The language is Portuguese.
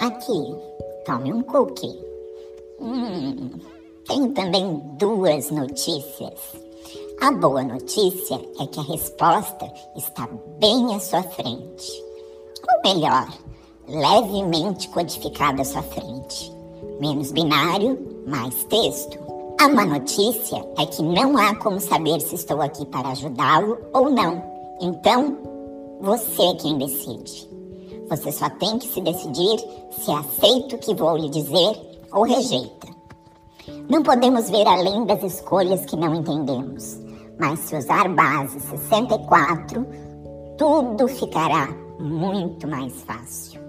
Aqui, tome um cookie. Hum, tenho também duas notícias. A boa notícia é que a resposta está bem à sua frente. Ou melhor, levemente codificada à sua frente. Menos binário, mais texto. A má notícia é que não há como saber se estou aqui para ajudá-lo ou não. Então, você é quem decide. Você só tem que se decidir se aceita o que vou lhe dizer ou rejeita. Não podemos ver além das escolhas que não entendemos, mas se usar base 64, tudo ficará muito mais fácil.